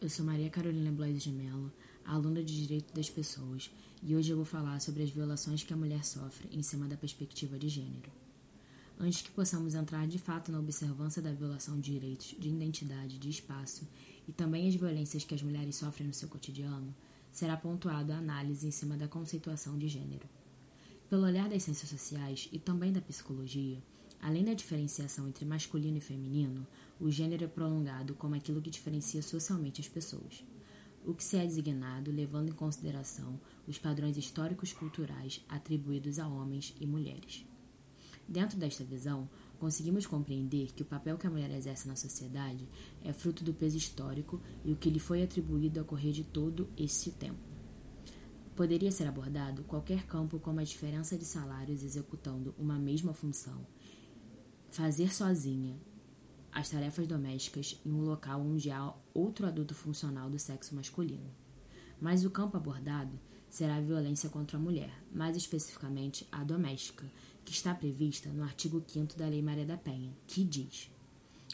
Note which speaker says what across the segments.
Speaker 1: Eu sou Maria Carolina Blaise de Mello, aluna de Direito das Pessoas, e hoje eu vou falar sobre as violações que a mulher sofre em cima da perspectiva de gênero. Antes que possamos entrar de fato na observância da violação de direitos, de identidade, de espaço e também as violências que as mulheres sofrem no seu cotidiano, será pontuado a análise em cima da conceituação de gênero. Pelo olhar das ciências sociais e também da psicologia, Além da diferenciação entre masculino e feminino, o gênero é prolongado como aquilo que diferencia socialmente as pessoas. O que se é designado levando em consideração os padrões históricos culturais atribuídos a homens e mulheres. Dentro desta visão, conseguimos compreender que o papel que a mulher exerce na sociedade é fruto do peso histórico e o que lhe foi atribuído ao correr de todo esse tempo. Poderia ser abordado qualquer campo como a diferença de salários executando uma mesma função fazer sozinha as tarefas domésticas em um local onde há outro adulto funcional do sexo masculino. Mas o campo abordado será a violência contra a mulher, mais especificamente a doméstica, que está prevista no artigo 5 da Lei Maria da Penha, que diz: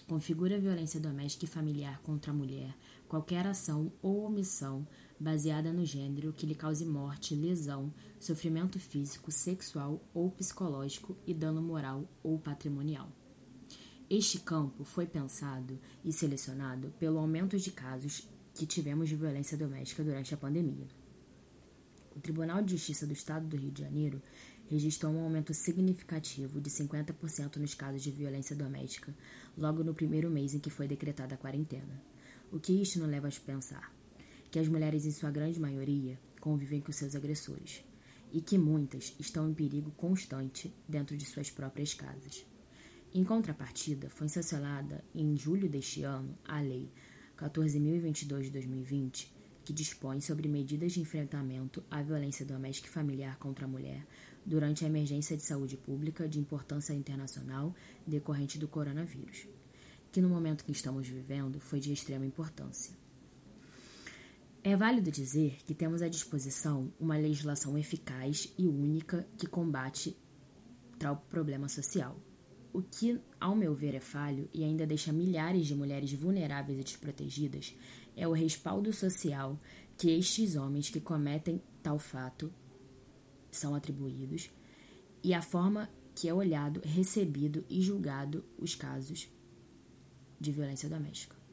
Speaker 1: configura a violência doméstica e familiar contra a mulher qualquer ação ou omissão baseada no gênero que lhe cause morte, lesão, sofrimento físico, sexual ou psicológico e dano moral ou patrimonial. Este campo foi pensado e selecionado pelo aumento de casos que tivemos de violência doméstica durante a pandemia. O Tribunal de Justiça do Estado do Rio de Janeiro registrou um aumento significativo de 50% nos casos de violência doméstica logo no primeiro mês em que foi decretada a quarentena. O que isto nos leva a pensar? Que as mulheres, em sua grande maioria, convivem com seus agressores e que muitas estão em perigo constante dentro de suas próprias casas. Em contrapartida, foi sancionada em julho deste ano a Lei 14.022 de 2020, que dispõe sobre medidas de enfrentamento à violência doméstica e familiar contra a mulher durante a emergência de saúde pública de importância internacional decorrente do coronavírus que no momento que estamos vivendo foi de extrema importância. É válido dizer que temos à disposição uma legislação eficaz e única que combate tal problema social. O que, ao meu ver, é falho e ainda deixa milhares de mulheres vulneráveis e desprotegidas é o respaldo social que estes homens que cometem tal fato são atribuídos e a forma que é olhado, recebido e julgado os casos de violência doméstica.